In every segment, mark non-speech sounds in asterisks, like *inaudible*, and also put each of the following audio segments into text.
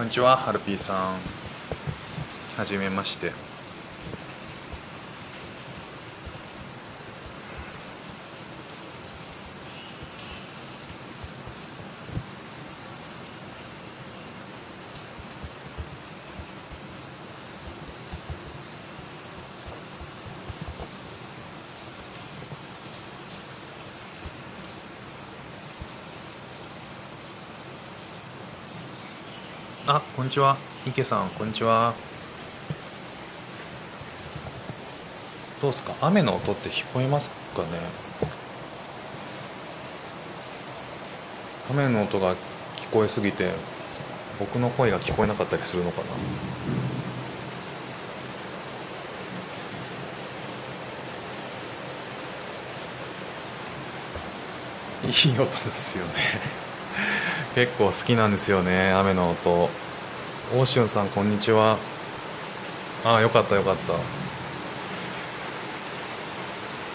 こんにちはハルピーさん。はじめまして。あこんにちは。池さんこんにちは。どうですか？雨の音って聞こえますかね？雨の音が聞こえすぎて僕の声が聞こえなかったりするのかな？いい音ですよね。結構好きなんですよね雨の音。オーシュンさんこんにちは。ああよかったよかっ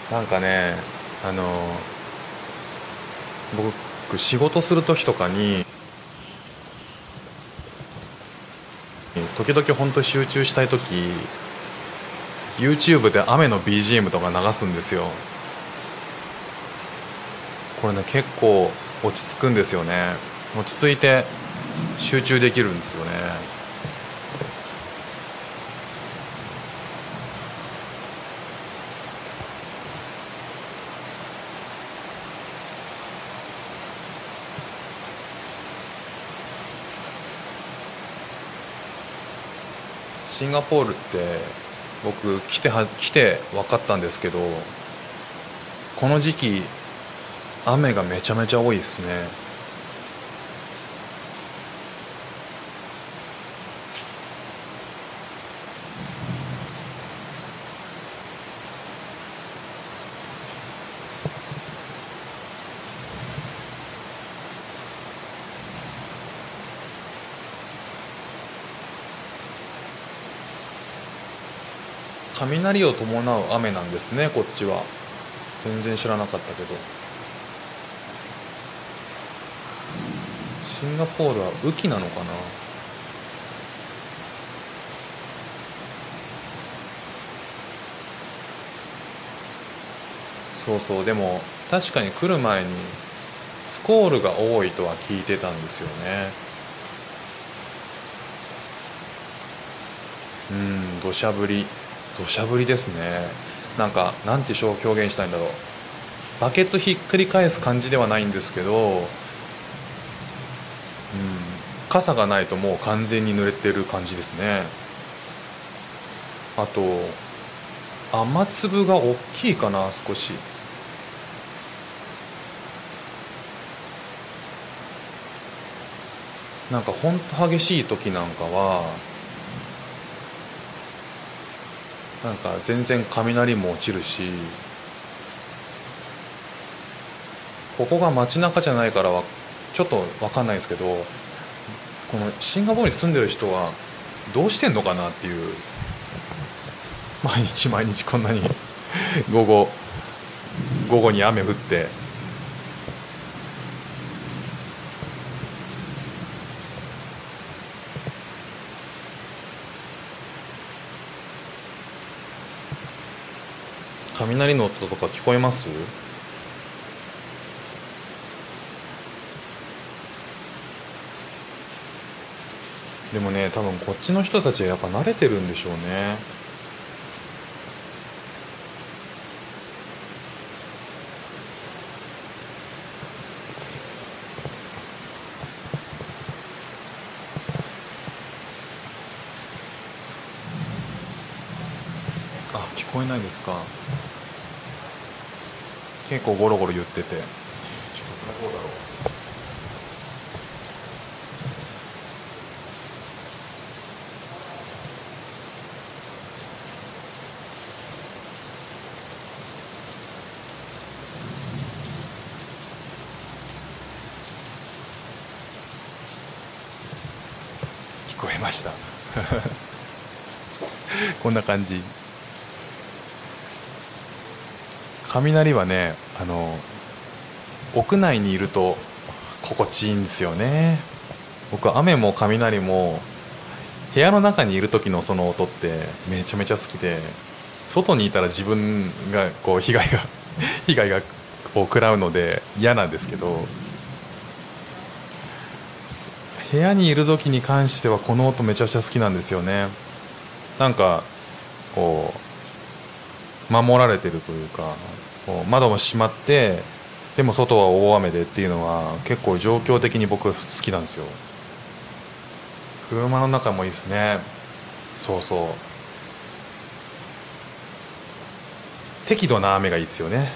た。なんかねあの僕仕事する時とかに時々本当集中したい時 YouTube で雨の BGM とか流すんですよ。これね結構落ち着くんですよね。落ち着いて集中できるんですよね。シンガポールって僕来ては来て分かったんですけどこの時期雨がめちゃめちゃ多いですね。雷を伴う雨なんですねこっちは。全然知らなかったけど。シンガポールは雨季なのかな？そうそうでも確かに来る前にスコールが多いとは聞いてたんですよね。うん土砂降り。土砂降りですね。なんかなんて表現したいんだろう。バケツひっくり返す感じではないんですけど、うん、傘がないともう完全に濡れてる感じですね。あと雨粒が大きいかな少し。なんかほんと激しい時なんかはなんか全然雷も落ちるしここが街中じゃないからはちょっと分かんないですけどこのシンガポールに住んでる人はどうしてんのかなっていう。毎日毎日こんなに午後午後に雨降って雷の音とか聞こえます？でもね多分こっちの人たちはやっぱ慣れてるんでしょうねあ聞こえないですか？結構ゴロゴロ言ってて。どうだろう。聞こえました。*laughs* こんな感じ雷はねあの屋内にいると心地いいんですよね。僕は雨も雷も部屋の中にいる時のその音ってめちゃめちゃ好きで外にいたら自分がこう被害が *laughs* 被害がを食らうので嫌なんですけど部屋にいる時に関してはこの音めちゃくちゃ好きなんですよね。なんかこう守られてるというか窓も閉まってでも外は大雨でっていうのは結構状況的に僕好きなんですよ。車の中もいいですね。そうそう。適度な雨がいいですよね。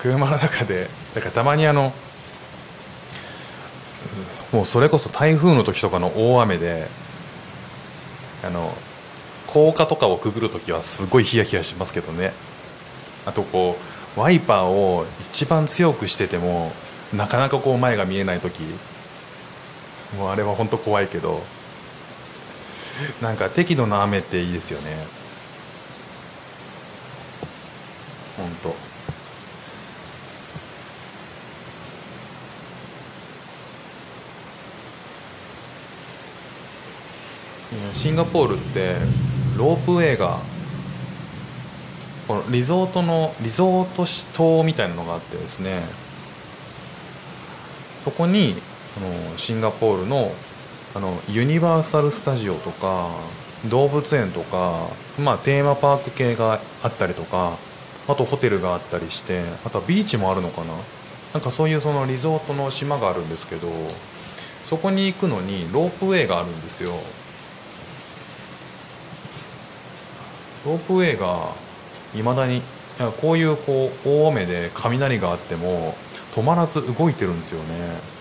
車の中でだからたまにあのもうそれこそ台風の時とかの大雨であの高架とかをくぐる時はすごいヒヤヒヤしますけどね。あとこうワイパーを一番強くしててもなかなかこう前が見えない時もうあれは本当怖いけど。なんか適度な雨っていいですよね。本当シンガポールってロープウェイがこのリゾートのリゾート島みたいなのがあってですね。そこにあのシンガポールのあのユニバーサル・スタジオとか動物園とか、まあ、テーマパーク系があったりとかあとホテルがあったりしてあとはビーチもあるのかな。なんかそういうそのリゾートの島があるんですけどそこに行くのにロープウェイがあるんですよ。ロープウェイがいまだにこういうこう大雨で雷があっても止まらず動いてるんですよね。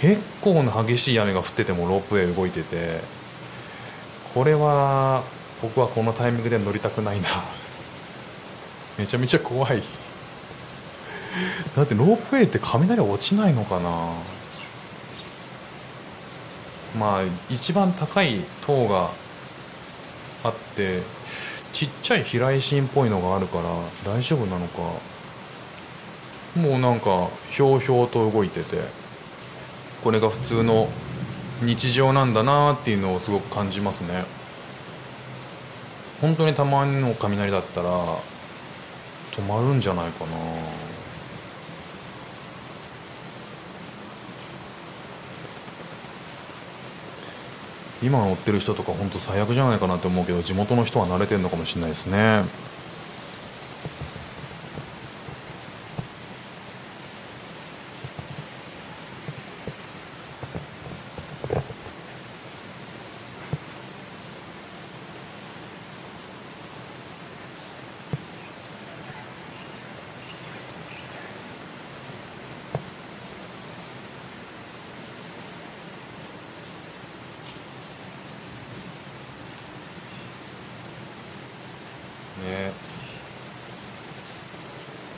結構な激しい雨が降っててもロープウェイ動いててこれは僕はこのタイミングで乗りたくないな。*laughs* めちゃめちゃ怖い。だってロープウェイって雷落ちないのかな。まあ一番高い塔があってちっちゃい避雷針っぽいのがあるから大丈夫なのか。もうなんかひょうひょうと動いててこれが普通の日常なんだなっていうのをすごく感じますね。本当にたまにの雷だったら止まるんじゃないかな。今乗ってる人とか本当最悪じゃないかなって思うけど地元の人は慣れてるのかもしれないですね。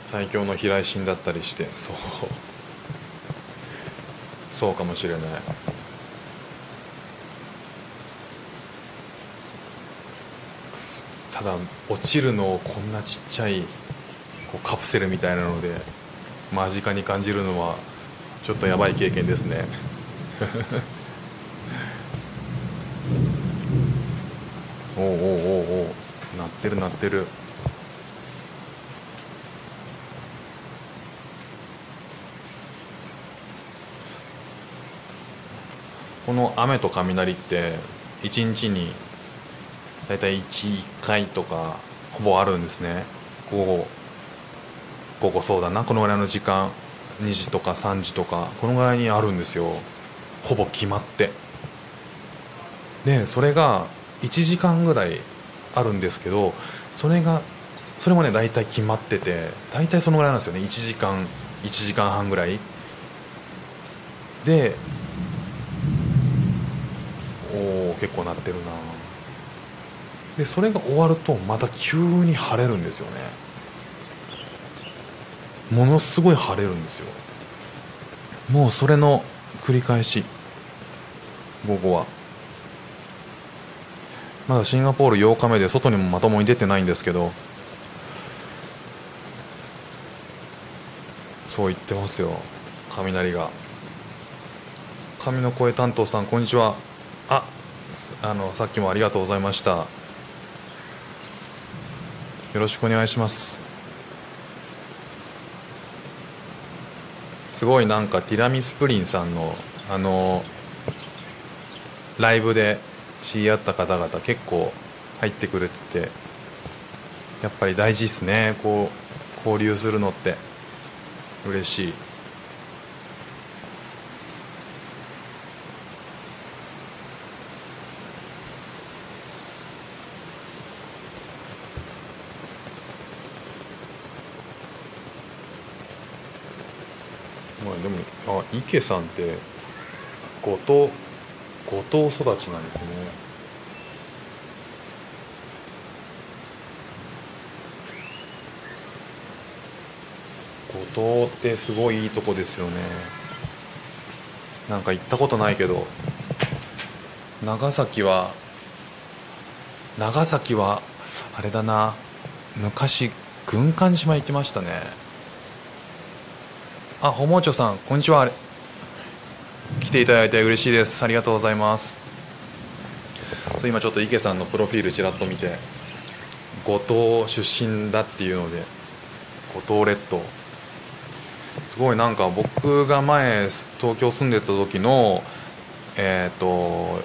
最強の飛来神だったりして。そう。そうかもしれない。ただ落ちるのをこんなちっちゃいこうカプセルみたいなので間近に感じるのはちょっとやばい経験ですね。*laughs* おおおおお鳴ってる鳴ってる。この雨と雷って1日に大体 1, 1回とかほぼあるんですね。午後午後そうだな。このぐらいの時間2時とか3時とかこのぐらいにあるんですよ。ほぼ決まって。でそれが1時間ぐらいあるんですけどそれがそれもね大体決まってて大体そのぐらいなんですよね。1時間1時間半ぐらい。でおお結構なってるな。でそれが終わるとまた急に晴れるんですよね。ものすごい晴れるんですよ。もうそれの繰り返し。午後は。まだシンガポール8日目で外にもまともに出てないんですけど。そう言ってますよ。雷が。神の声担当さんこんにちは。あのさっきもありがとうございました。よろしくお願いします。すごいなんかティラミスプリンさんのあのライブで知り合った方々結構入ってくれててやっぱり大事ですね。こう交流するのって。嬉しいまあでもあ池さんって五島五島育ちなんですね。五島ってすごいいいとこですよね。なんか行ったことないけど長崎は長崎はあれだな昔軍艦島行きましたね。あホモーチョさんこんにちは。来ていただいて嬉しいです。ありがとうございます。今ちょっと池さんのプロフィールちらっと見て五島出身だっていうので五島列島。すごいなんか僕が前東京住んでた時のえっ、ー、と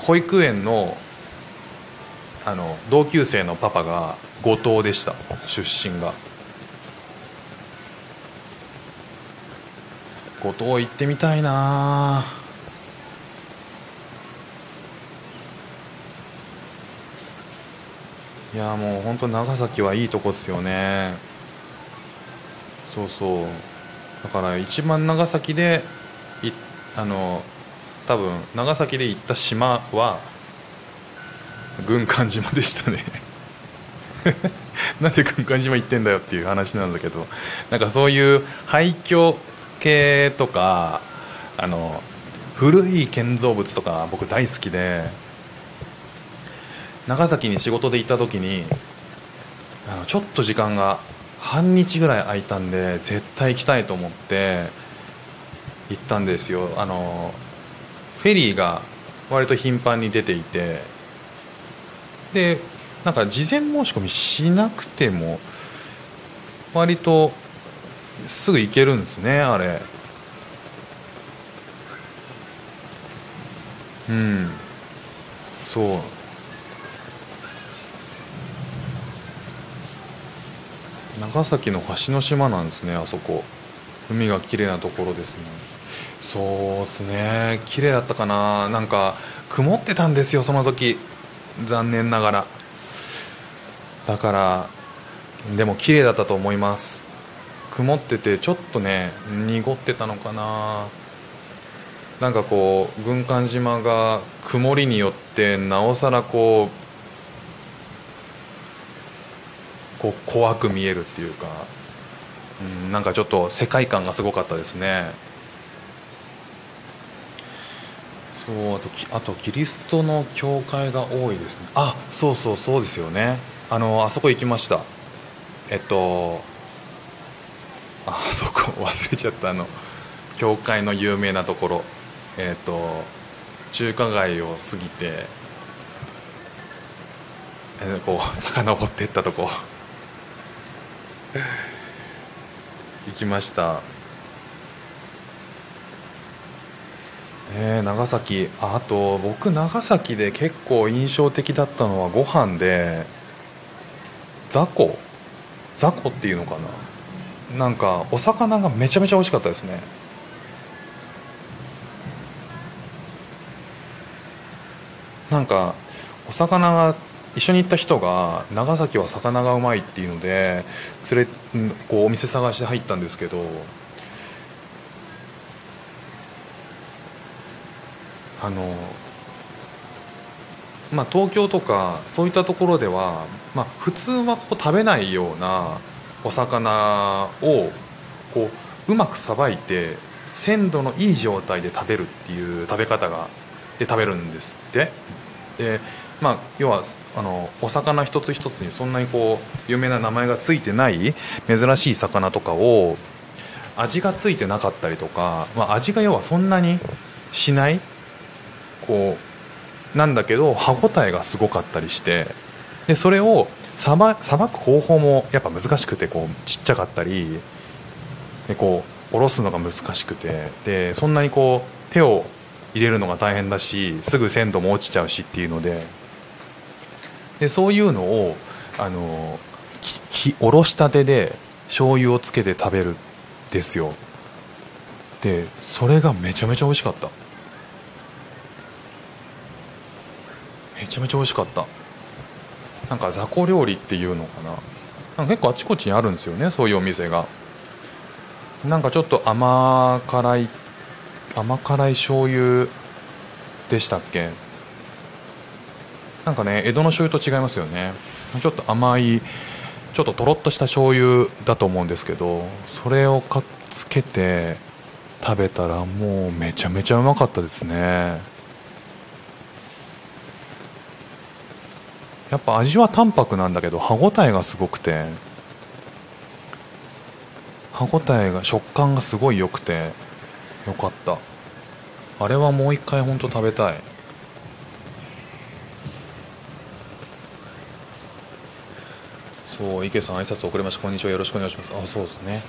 保育園のあの同級生のパパが五島でした。出身が。五島行ってみたいな。いやもう本当長崎はいいとこですよね。そうそう。だから一番長崎でいあの多分長崎で行った島は軍艦島でしたね。*laughs* なんで軍艦島行ってんだよっていう話なんだけど。なんかそういう廃墟系とかあの古い建造物とか僕大好きで長崎に仕事で行った時にあのちょっと時間が半日ぐらい空いたんで絶対行きたいと思って行ったんですよ。あのフェリーが割と頻繁に出ていてでなんか事前申し込みしなくても割とすぐ行けるんですねあれ。うん。そう。長崎の橋の島なんですねあそこ。海が綺麗なところですね。そうですね。綺麗だったかな。なんか曇ってたんですよその時。残念ながら。だからでも綺麗だったと思います。曇っててちょっとね濁ってたのかな。なんかこう軍艦島が曇りによってなおさらこうこう怖く見えるっていうか、うん、なんかちょっと世界観がすごかったですね。そうあとあとキリストの教会が多いですね。あそうそうそうですよね。あのあそこ行きました。えっとあそこ忘れちゃったあの教会の有名なところ。えっ、ー、と中華街を過ぎて、えー、こう遡っていったとこ。行きました。えー、長崎。あと僕長崎で結構印象的だったのはご飯で雑魚。雑魚っていうのかな。なんかお魚がめちゃめちゃ美味しかったですね。なんかお魚が一緒に行った人が長崎は魚がうまいっていうので連れこうお店探して入ったんですけどあのまあ東京とかそういったところでは、まあ、普通はこう食べないようなお魚をこううまくさばいて鮮度のいい状態で食べるっていう食べ方がで食べるんですって。でまあ要はあのお魚一つ一つにそんなにこう有名な名前がついてない珍しい魚とかを味がついてなかったりとか、まあ、味が要はそんなにしないこうなんだけど歯ごたえがすごかったりしてでそれをさばさばく方法もやっぱ難しくてこうちっちゃかったりでこうおろすのが難しくてでそんなにこう手を入れるのが大変だしすぐ鮮度も落ちちゃうしっていうのででそういうのをあのきおろしたてで醤油をつけて食べるんですよ。でそれがめちゃめちゃ美味しかった。めちゃめちゃ美味しかった。なんか雑魚料理っていうのかな。なんか結構あちこちにあるんですよねそういうお店が。なんかちょっと甘辛い甘辛い醤油でしたっけ。なんかね江戸の醤油と違いますよね。ちょっと甘いちょっととろっとした醤油だと思うんですけどそれをかっつけて食べたらもうめちゃめちゃうまかったですね。やっぱ味は淡白なんだけど歯ごたえがすごくて歯ごたえが食感がすごい良くてよかった。あれはもう一回ほんと食べたい。そう池さん挨拶遅れました。こんにちは。よろしくお願いします。あそうですね。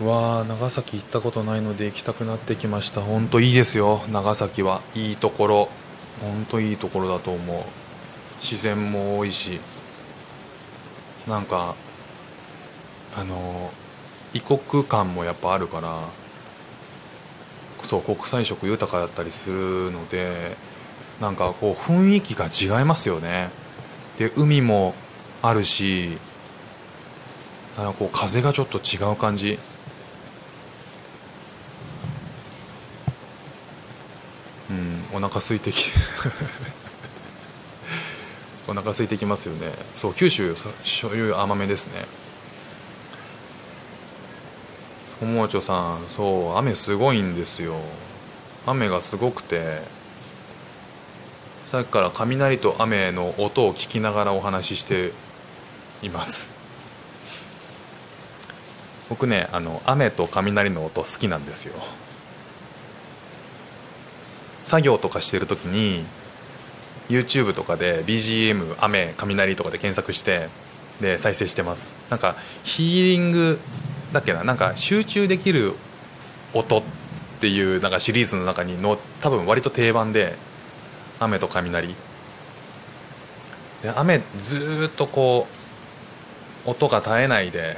うわー長崎行ったことないので行きたくなってきました。本当いいですよ。長崎は。いいところ。本当いいところだと思う。自然も多いしなんかあの異国感もやっぱあるからそう国際色豊かだったりするのでなんかこう雰囲気が違いますよね。で海もあるしあのこう風がちょっと違う感じ。うんお腹空いてきて。お腹空いてきますよね。そう九州醤油甘めですね。そもちょさんそう雨すごいんですよ。雨がすごくてさっきから雷と雨の音を聞きながらお話ししています。僕ねあの雨と雷の音好きなんですよ。作業とかしてる時に YouTube とかで BGM 雨雷とかで検索してで再生してます。なんかヒーリングだっけななんか集中できる音っていうなんかシリーズの中にの多分割と定番で雨と雷。で雨ずっとこう音が絶えないで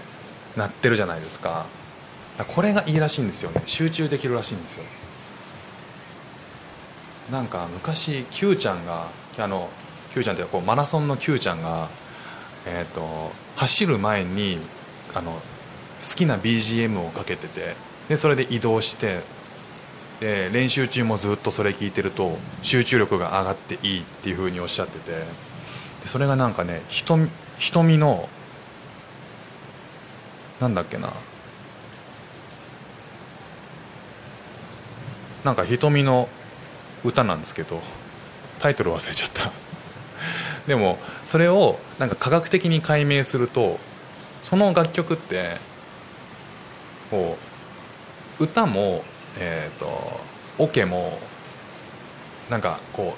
鳴ってるじゃないですか。これがいいらしいんですよね。集中できるらしいんですよ。なんか昔 Q ちゃんがあの Q ちゃんってこうマラソンの Q ちゃんが、えーと、走る前にあの好きな BGM をかけててでそれで移動してで練習中もずっとそれ聞いてると集中力が上がっていいっていうふうにおっしゃっててでそれがなんかね瞳瞳のなんだっけななんか瞳の歌なんですけどタイトル忘れちゃった。*laughs* でもそれをなんか科学的に解明するとその楽曲ってこう歌もえっ、ー、とオケもなんかこ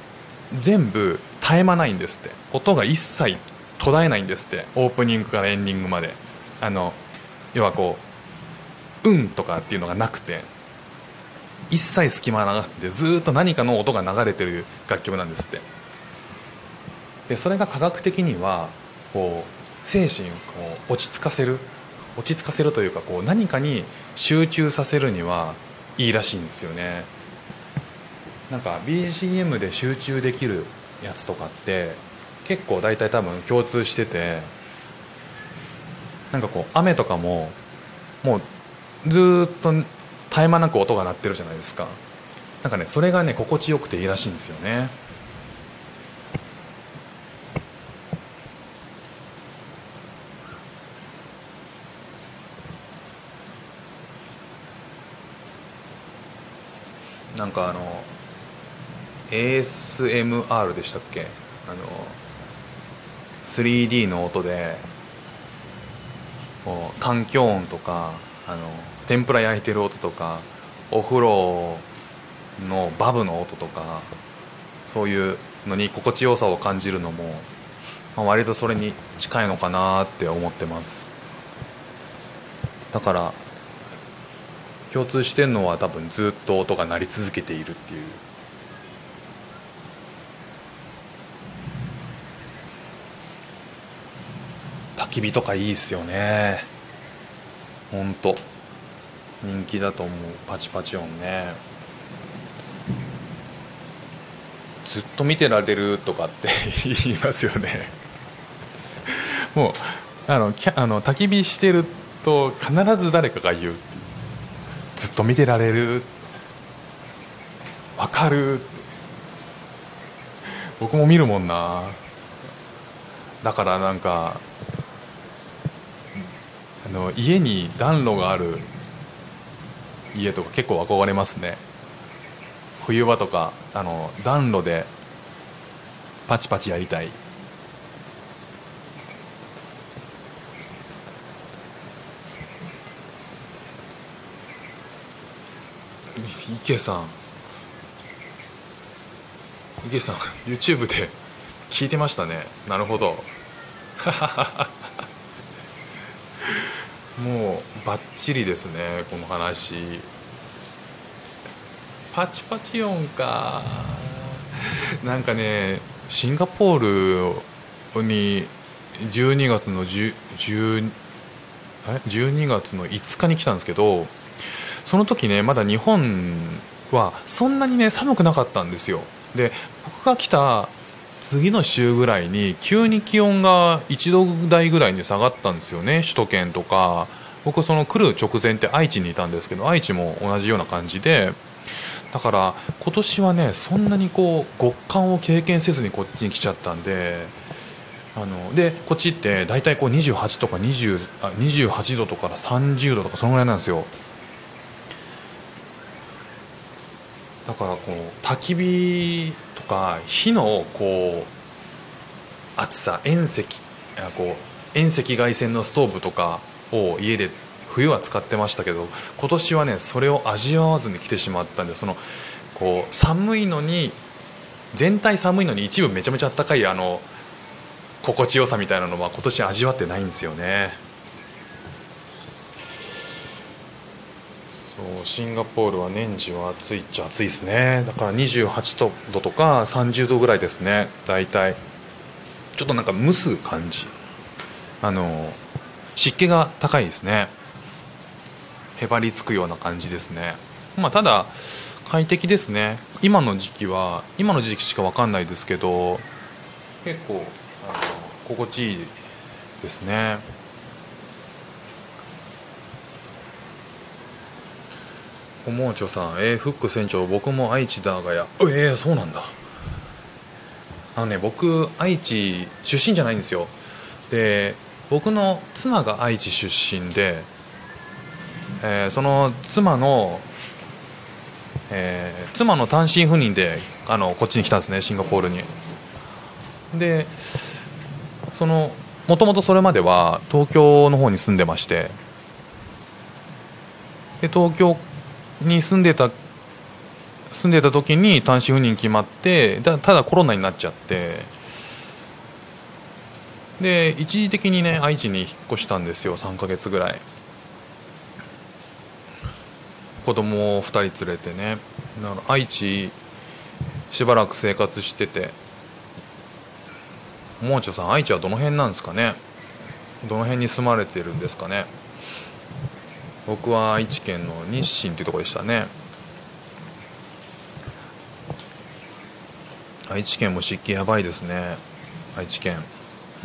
う全部絶え間ないんですって。音が一切途絶えないんですって。オープニングからエンディングまで。あの要はこう「運」とかっていうのがなくて。一切隙間がなくてずっと何かの音が流れてる楽曲なんですって。でそれが科学的にはこう精神をこう落ち着かせる落ち着かせるというかこう何かに集中させるにはいいらしいんですよね。なんか BGM で集中できるやつとかって結構大体多分共通しててなんかこう雨とかももうずっと絶え間なく音が鳴ってるじゃないですか。なんかねそれがね心地よくていいらしいんですよね。なんかあの ASMR でしたっけ？あの 3D の音でこう環境音とかあの天ぷら焼いてる音とかお風呂のバブの音とかそういうのに心地よさを感じるのも、まあ、割とそれに近いのかなって思ってます。だから共通してるのは多分ずっと音が鳴り続けているっていう。焚き火とかいいっすよね。ほんと人気だと思う。パチパチ音ね。ずっと見てられるとかって *laughs* 言いますよね。もうあのキャあの焚き火してると必ず誰かが言う。ずっと見てられる。わかる。僕も見るもんな。だからなんかあの家に暖炉がある家とか結構憧れますね。冬場とかあの暖炉でパチパチやりたい。池さん。池さん YouTube で聞いてましたね。なるほど。*laughs* もうバッチリですねこの話。パチパチ音か。なんかねシンガポールに12月の10 10 12月の5日に来たんですけどその時ねまだ日本はそんなにね寒くなかったんですよ。で僕が来た次の週ぐらいに急に気温が1度台ぐらいに下がったんですよね首都圏とか。僕その来る直前って愛知にいたんですけど愛知も同じような感じで。だから今年はねそんなにこう極寒を経験せずにこっちに来ちゃったんであのでこっちって大体こう28とか20あ28度とか30度とかそのぐらいなんですよ。だからこう焚き火か火のこう熱さ遠赤こう遠赤外線のストーブとかを家で冬は使ってましたけど今年はねそれを味わわずに来てしまったんでそのこう寒いのに全体寒いのに一部めちゃめちゃ暖かいあの心地よさみたいなのは今年味わってないんですよね。そうシンガポールは年中暑いっちゃ暑いですね。だから28度とか30度ぐらいですね。大体。ちょっとなんか蒸す感じ。あの湿気が高いですね。へばりつくような感じですね。まあただ快適ですね。今の時期は今の時期しか分かんないですけど結構あの心地いいですね。おもうちょさん、えー、フック船長僕も愛知だがや。ええー、そうなんだ。あのね僕愛知出身じゃないんですよ。で僕の妻が愛知出身で、えー、その妻の、えー、妻の単身赴任であのこっちに来たんですねシンガポールに。でそのもともとそれまでは東京の方に住んでまして。で東京に住んでた住んでた時に単身赴任決まってただコロナになっちゃって。で一時的にね愛知に引っ越したんですよ3ヶ月ぐらい。子供を2人連れてね。だから愛知しばらく生活してて。もうちょさん愛知はどの辺なんですかね。どの辺に住まれてるんですかね。僕は愛知県の日清っていうところでしたね。愛知県も湿気やばいですね。愛知県。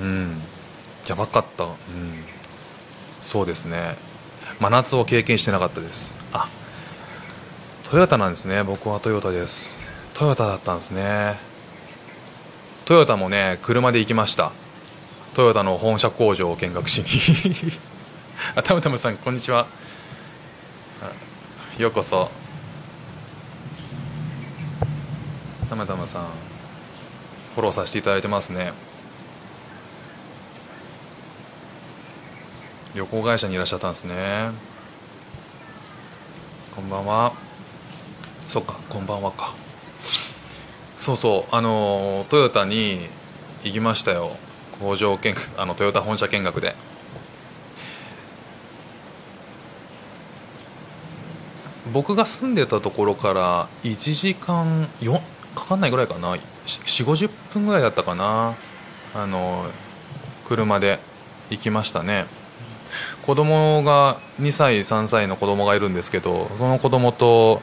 うん。やばかった。うん。そうですね。真夏を経験してなかったです。あ。トヨタなんですね。僕はトヨタです。トヨタだったんですね。トヨタもね車で行きました。トヨタの本社工場を見学しに。*laughs* あたむたむさんこんにちは。ようこそ。たむたむさんフォローさせていただいてますね。旅行会社にいらっしゃったんですね。こんばんは。そっかこんばんはか。そうそうあのトヨタに行きましたよ。工場見学あのトヨタ本社見学で。僕が住んでたところから1時間4かかんないぐらいかな。4 5 0分ぐらいだったかな。あの車で行きましたね。子供が2歳3歳の子供がいるんですけどその子供と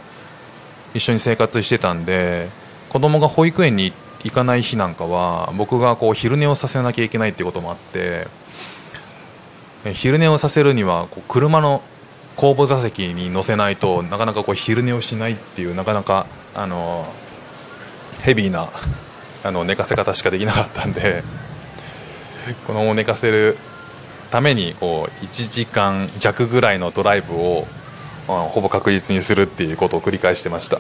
一緒に生活してたんで子供が保育園に行かない日なんかは僕がこう昼寝をさせなきゃいけないっていうこともあって昼寝をさせるにはこう車の後部座席に乗せないとなかなかこう昼寝をしないっていうなかなかあのヘビーなあの寝かせ方しかできなかったんでこの寝かせるためにこう1時間弱ぐらいのドライブを、ほぼ確実にするっていうことを繰り返してました。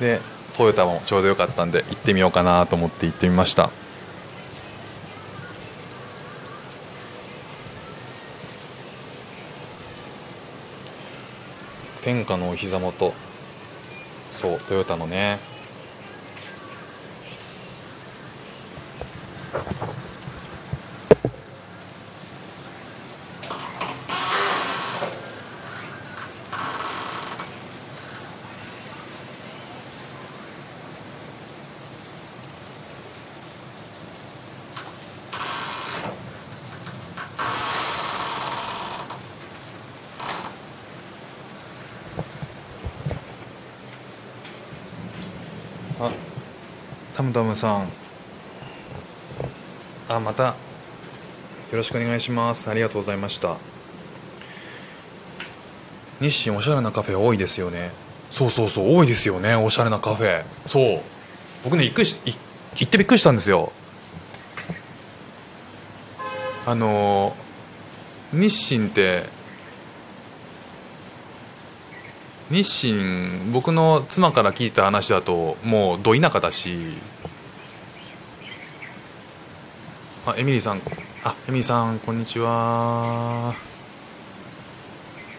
でトヨタもちょうどよかったんで行ってみようかなと思って行ってみました。天下のお膝元。そうトヨタのねあムさん。あまた。よろしくお願いします。ありがとうございました。日清おしゃれなカフェ多いですよね。そうそうそう。多いですよね。おしゃれなカフェ。そう。僕ね行くし行ってびっくりしたんですよ。あの日清って日清僕の妻から聞いた話だともうど田舎だしあエミリーさん。あエミリーさんこんにちは。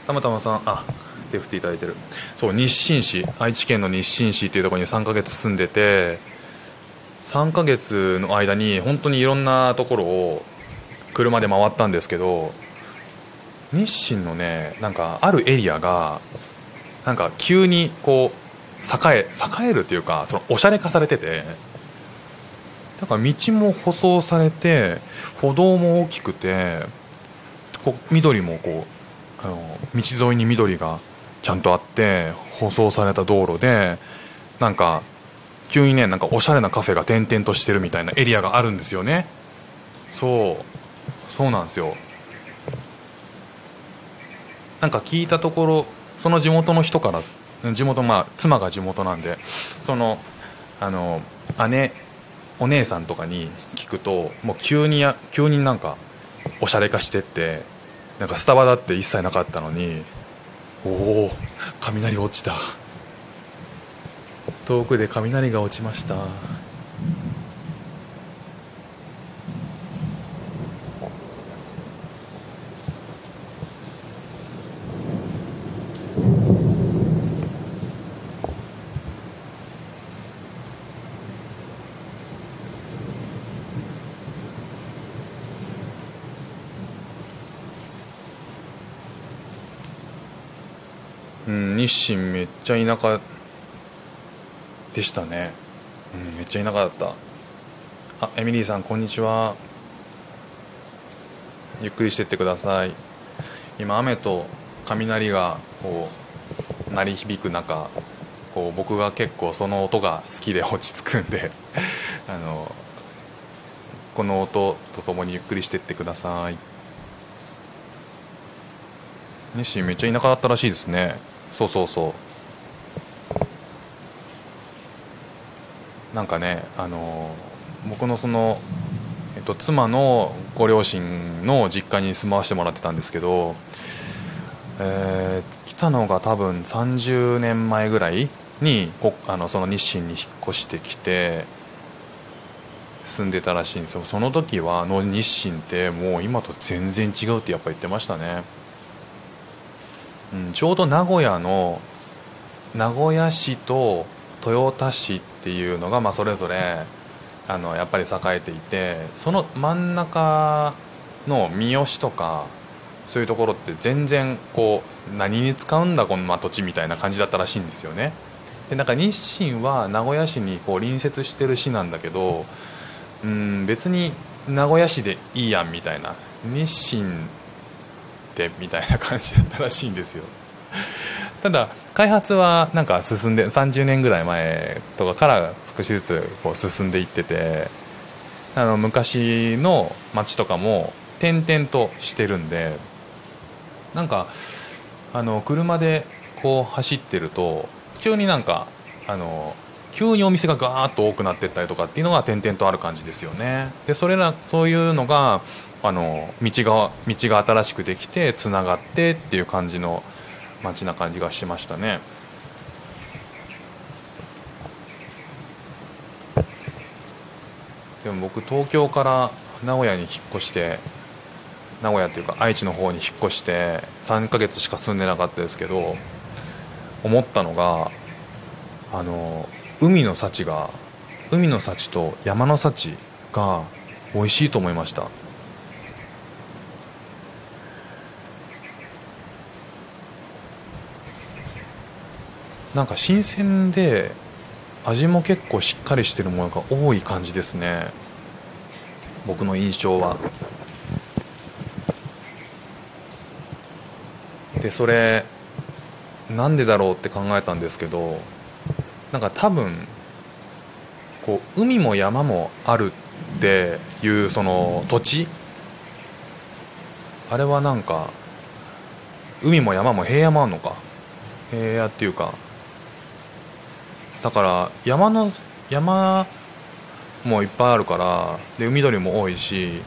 たまたまさんあ手振っていただいてる。そう日清市愛知県の日清市っていうところに3ヶ月住んでて3ヶ月の間に本当にいろんなところを車で回ったんですけど日清のねなんかあるエリアがなんか急にこう栄え栄えるっていうかそのおしゃれ化されててだから道も舗装されて歩道も大きくてこ緑もこうあの道沿いに緑がちゃんとあって舗装された道路でなんか急にねなんかおしゃれなカフェが点々としてるみたいなエリアがあるんですよね。そう。そうなんですよ。なんか聞いたところその地元の人から地元まあ妻が地元なんでそのあの姉お姉さんとかに聞くともう急にや急になんかおしゃれ化してってなんかスタバだって一切なかったのにおお雷落ちた。遠くで雷が落ちました。日清めっちゃ田舎でしたね、うん、めっちゃ田舎だった。あエミリーさんこんにちは。ゆっくりしてってください。今雨と雷がこう鳴り響く中こう僕が結構その音が好きで落ち着くんで *laughs* あのこの音とともにゆっくりしてってください。日清めっちゃ田舎だったらしいですね。そうそうそう。なんかねあの僕のその、えっと、妻のご両親の実家に住まわせてもらってたんですけど、えー、来たのが多分30年前ぐらいにこあのその日清に引っ越してきて住んでたらしいんですよ。その時はの日清ってもう今と全然違うってやっぱ言ってましたね、うん、ちょうど名古屋の名古屋市と豊田市っていうのが、まあ、それぞれあのやっぱり栄えていてその真ん中の三好とかそういうところって全然こう何に使うんだこの土地みたいな感じだったらしいんですよね。でなんか日清は名古屋市にこう隣接してる市なんだけどうん別に名古屋市でいいやんみたいな。日清ってみたいな感じだったらしいんですよ。ただ開発はなんか進んで30年ぐらい前とかから少しずつこう進んでいっててあの昔の街とかも点々としてるんでなんかあの車でこう走ってると急になんかあの急にお店がガーッと多くなってったりとかっていうのが点々とある感じですよね。でそれらそういうのがあの道が道が新しくできてつながってっていう感じの街な感じがしましたね。でも僕東京から名古屋に引っ越して名古屋っていうか愛知の方に引っ越して3ヶ月しか住んでなかったですけど思ったのがあの海の幸が海の幸と山の幸が美味しいと思いました。なんか新鮮で味も結構しっかりしてるものが多い感じですね。僕の印象は。でそれなんでだろうって考えたんですけどなんか多分こう海も山もあるっていうその土地。あれはなんか海も山も平野もあるのか。平野っていうかだから山の山もいっぱいあるからで海鳥も多いし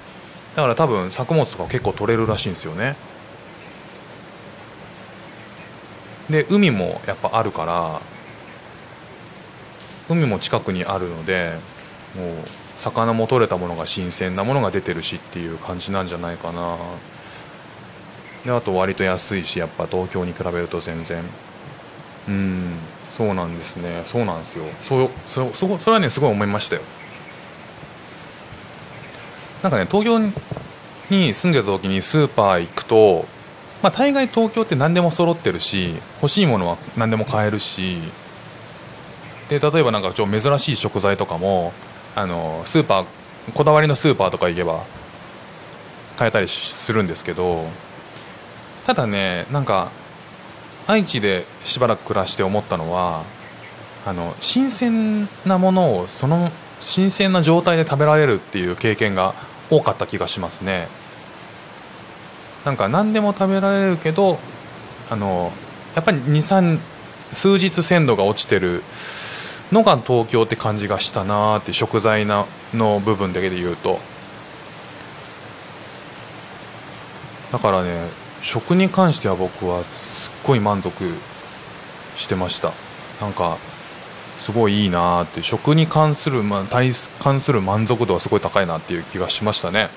だから多分作物とか結構取れるらしいんですよね。で海もやっぱあるから海も近くにあるのでもう魚も取れたものが新鮮なものが出てるしっていう感じなんじゃないかな。であと割と安いしやっぱ東京に比べると全然。うん。そうなんですね。そうなんですよ。そうそそそれはねすごい思いましたよ。なんかね東京に住んでた時にスーパー行くとまあ大概東京って何でも揃ってるし欲しいものは何でも買えるしで例えばなんかちょ珍しい食材とかもあのスーパーこだわりのスーパーとか行けば買えたりするんですけどただねなんか愛知でしばらく暮らして思ったのはあの新鮮なものをその新鮮な状態で食べられるっていう経験が多かった気がしますね。なんか何でも食べられるけどあのやっぱり23数日鮮度が落ちてるのが東京って感じがしたなーって食材なの部分だけで言うと。だからね食に関しては僕はすっごい満足してました。なんかすごいいいなーって。食に関する、ま、対関する満足度はすごい高いなっていう気がしましたね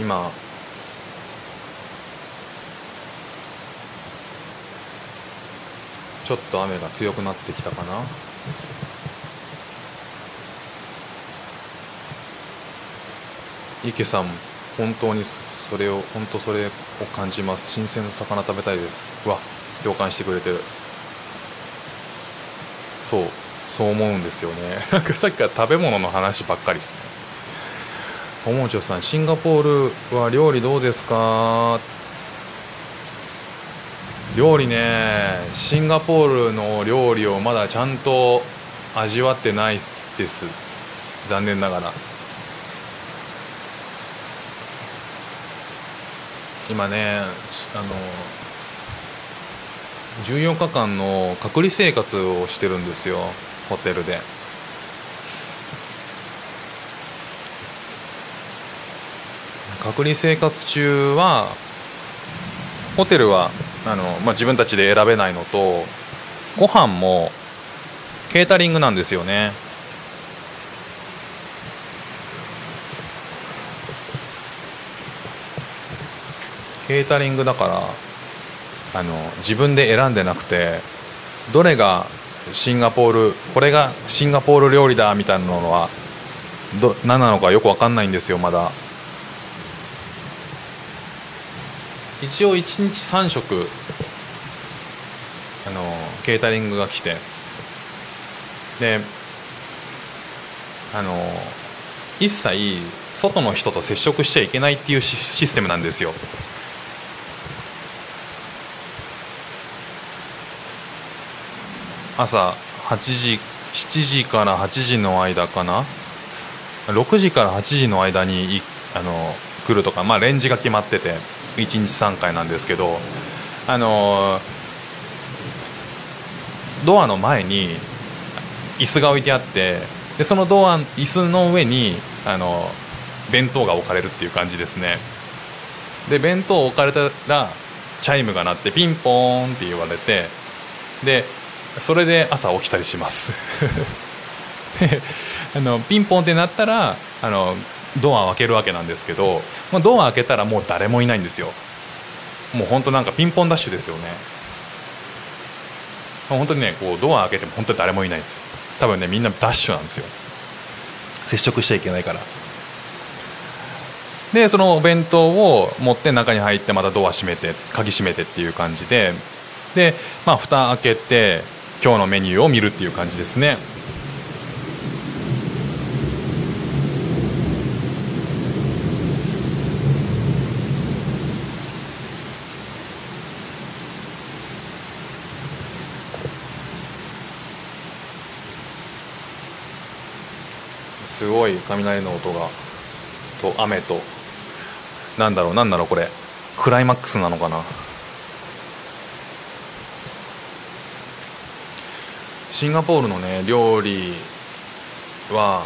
今ちょっと雨が強くなってきたかな。池さん本当にそれを本当それを感じます。新鮮な魚食べたいです。わ共感してくれてる。そうそう思うんですよね。*laughs* なんかさっきから食べ物の話ばっかりですね。おもちょさんシンガポールは料理どうですか？料理ね。シンガポールの料理をまだちゃんと味わってないです。残念ながら。今ねあの14日間の隔離生活をしてるんですよ。ホテルで。隔離生活中はホテルはあの、まあ、自分たちで選べないのとご飯もケータリングなんですよね。ケータリングだからあの自分で選んでなくてどれがシンガポールこれがシンガポール料理だみたいなのはど何なのかよく分かんないんですよまだ。一応1日3食あのケータリングが来て。であの一切外の人と接触しちゃいけないっていうシステムなんですよ。朝8時7時から8時の間かな？6時から8時の間にあの来るとか、まあ、レンジが決まってて。1日3回なんですけどあのドアの前に椅子が置いてあってでそのドア椅子の上にあの弁当が置かれるっていう感じですね。で弁当置かれたらチャイムが鳴ってピンポーンって言われてでそれで朝起きたりします。*laughs* であのピンポンってなったらあのドアを開けるわけなんですけど、まあ、ドア開けたらもう誰もいないんですよ。もう本当なんかピンポンダッシュですよね。本当にねこうドア開けても本当に誰もいないんですよ。多分ねみんなダッシュなんですよ。接触しちゃいけないから。でそのお弁当を持って中に入ってまたドア閉めて鍵閉めてっていう感じで。でまあ蓋開けて今日のメニューを見るっていう感じですねすごい雷の音がと雨と。なんだろうなんだろうこれ。クライマックスなのかな。シンガポールのね料理は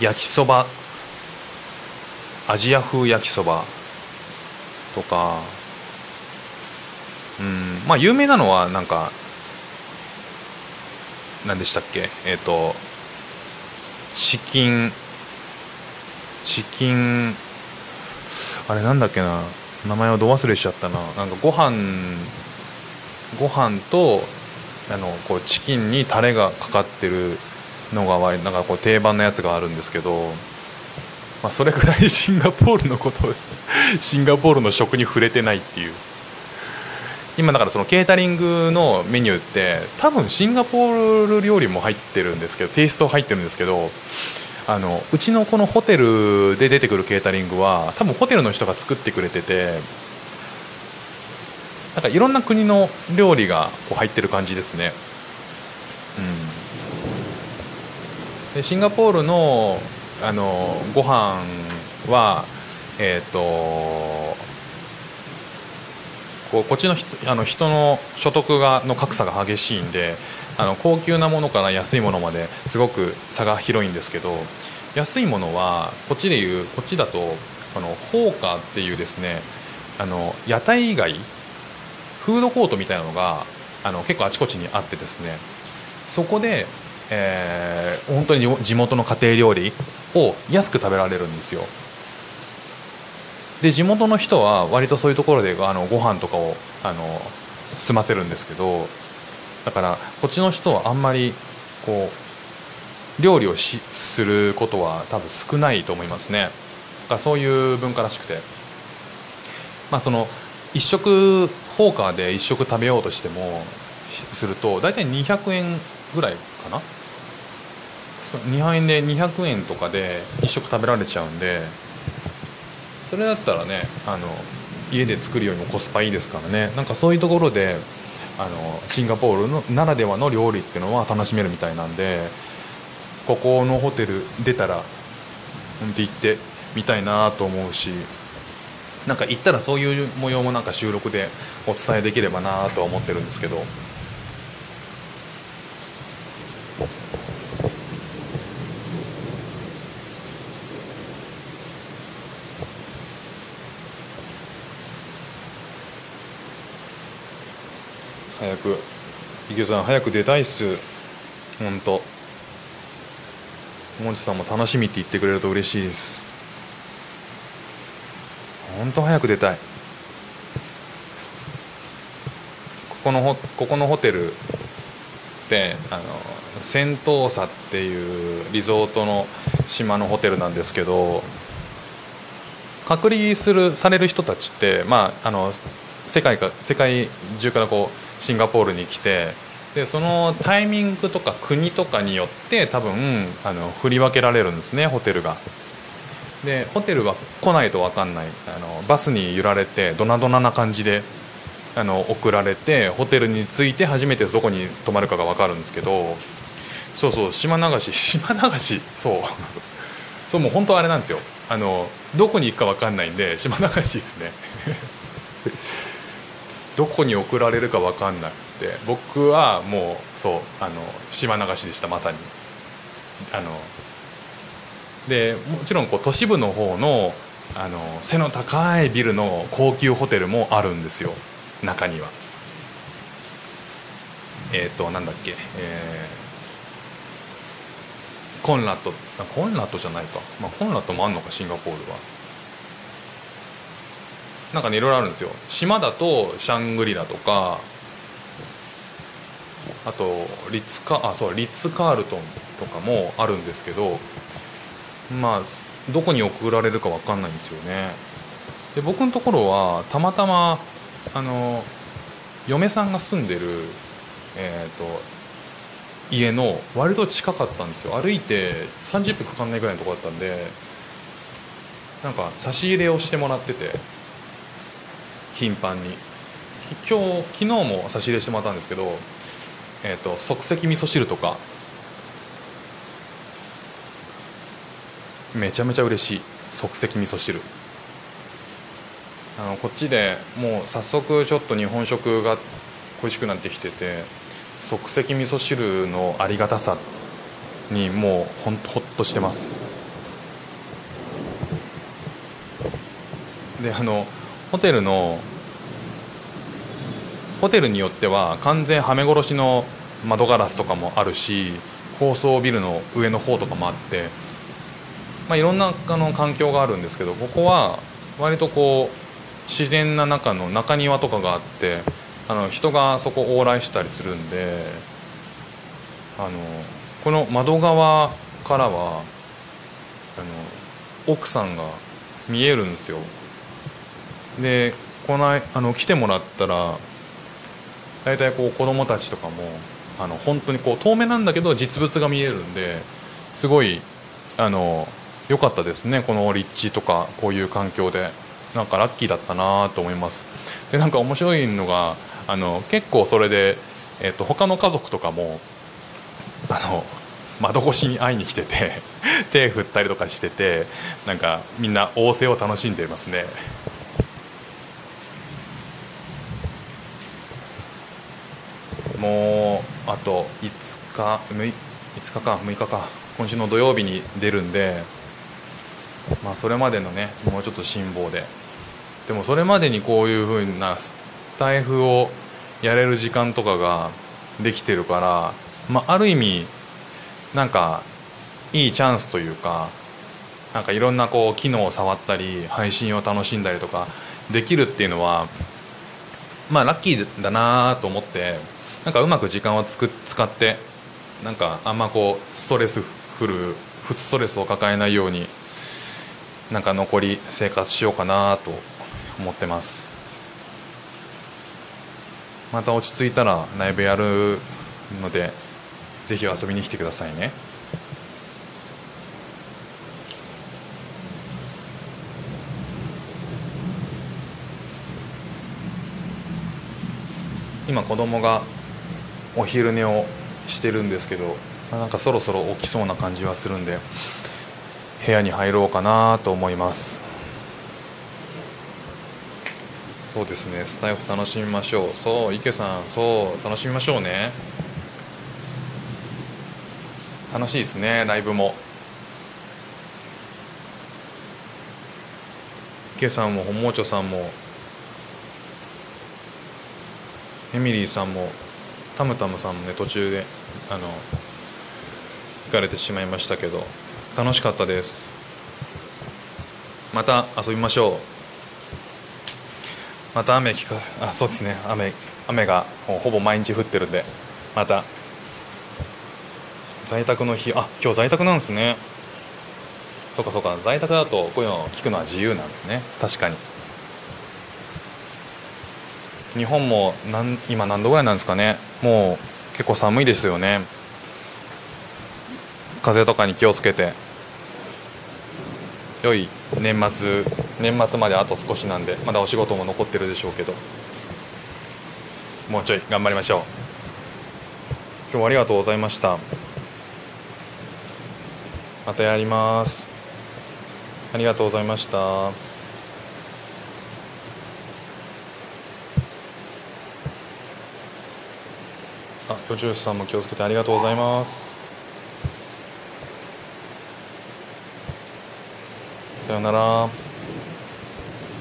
焼きそば。アジア風焼きそば。とか。うん。まあ有名なのはなんか何でしたっけ？えっ、ー、とチキンチキンあれなんだっけな？名前をど忘れしちゃったな。なんかご飯ご飯とあのこうチキンにタレがかかってるのがなんかこう定番のやつがあるんですけど、まあ、それぐらいシンガポールのことをシンガポールの食に触れてないっていう。今だからそのケータリングのメニューって多分シンガポール料理も入ってるんですけどテイスト入ってるんですけどあのうちのこのホテルで出てくるケータリングは多分ホテルの人が作ってくれててなんかいろんな国の料理がこう入ってる感じですね、うん、でシンガポールのあのご飯はえっ、ー、とこうこっちのあの人の所得がの格差が激しいんであの高級なものから安いものまですごく差が広いんですけど安いものはこっちでいうこっちだとあのホーカーっていうですねあの屋台街フードコートみたいなのがあの結構あちこちにあってですねそこで、えー、本当に地元の家庭料理を安く食べられるんですよ。で地元の人は割とそういうところであのご飯とかをあの済ませるんですけどだからこっちの人はあんまりこう料理をしすることは多分少ないと思いますね。だそういう文化らしくて。まあその一食ホーカーで1食食べようとしてもすると大体200円ぐらいかな？日本円で200円とかで1食食べられちゃうんでそれだったらねあの家で作るよりもコスパいいですからね。なんかそういうところであのシンガポールのならではの料理っていうのは楽しめるみたいなんでここのホテル出たら本当行ってみたいなと思うしなんか行ったらそういう模様もなんか収録でお伝えできればなと思ってるんですけど。く池さん早く出たいっす。本当。もんちさんも楽しみって言ってくれると嬉しいです。本当早く出たい。ここのホここのホテルってあのセントーサっていうリゾートの島のホテルなんですけど隔離するされる人たちって、まあ、あの世界か世界中からこうシンガポールに来てでそのタイミングとか国とかによって多分あの振り分けられるんですねホテルが。でホテルは来ないと分かんない。あのバスに揺られてドナドナな感じであの送られてホテルに着いて初めてどこに泊まるかが分かるんですけどそうそう島流し *laughs* 島流しそう。そうもう本当あれなんですよ。あのどこに行くか分かんないんで島流しですね。どこに送られるか分かんなくて僕はもうそうあの島流しでしたまさに。あのでもちろんこう都市部の方のあの背の高いビルの高級ホテルもあるんですよ中には。えっ、ー、となんだっけえー、コンラットコンラットじゃないか、まあ、コンラットもあんのかシンガポールは。なんかねいろいろあるんですよ。島だとシャングリラとかあとリッツカあそうリッツ・カールトンとかもあるんですけどまあどこに送られるか分かんないんですよね。で僕のところはたまたまあの嫁さんが住んでる、えーと、家の割と近かったんですよ。歩いて30分かかんないぐらいのとこだったんでなんか差し入れをしてもらってて。頻繁に。今日昨日も差し入れしてもらったんですけど、えーと、即席味噌汁とか。めちゃめちゃ嬉しい。即席味噌汁。あのこっちでもう早速ちょっと日本食が恋しくなってきてて即席味噌汁のありがたさにもうほんほっとしてます。であのホテルのホテルによっては完全はめ殺しの窓ガラスとかもあるし高層ビルの上の方とかもあって、まあ、いろんなあの環境があるんですけどここは割とこう自然な中の中庭とかがあってあの人がそこ往来したりするんであのこの窓側からはあの奥さんが見えるんですよ。でこのあの来てもらったら大体こう子供たちとかもあの本当にこう遠目なんだけど実物が見えるんですごいあの良かったですね。この立地とかこういう環境で。なんかラッキーだったなと思います。でなんか面白いのがあの結構それで、えーと、他の家族とかもあの窓越しに会いに来てて *laughs* 手振ったりとかしててなんかみんな仰せを楽しんでいますね。もうあと5日 6, 5日か6日か。今週の土曜日に出るんでまあそれまでのねもうちょっと辛抱で。でもそれまでにこういうふうなスタイフをやれる時間とかができてるから、まあ、ある意味なんかいいチャンスというかなんかいろんなこう機能を触ったり配信を楽しんだりとかできるっていうのはまあラッキーだなと思ってなんかうまく時間をつく使ってなんかあんまこうストレスフルストレスを抱えないようになんか残り生活しようかなと思ってます。また落ち着いたらライブやるのでぜひ遊びに来てくださいね。今子供がお昼寝をしてるんですけどなんかそろそろ起きそうな感じはするんで部屋に入ろうかなと思います。そうですねスタイフ楽しみましょう。そう池さんそう楽しみましょうね。楽しいですねライブも。池さんも本望町さんもエミリーさんもタムタムさんもね途中であの行かれてしまいましたけど楽しかったです。また遊びましょう。また雨きかあそうですね。雨雨がほぼ毎日降ってるんでまた在宅の日あ今日在宅なんですね。そうかそうか。在宅だとこういうのを聞くのは自由なんですね。確かに。日本もなん今何度ぐらいなんですかね。もう結構寒いですよね。風邪とかに気をつけて。良い年末年末まであと少しなんでまだお仕事も残ってるでしょうけど。もうちょい頑張りましょう。今日はありがとうございました。またやります。ありがとうございました。居住さんも気をつけてありがとうございます。さよなら。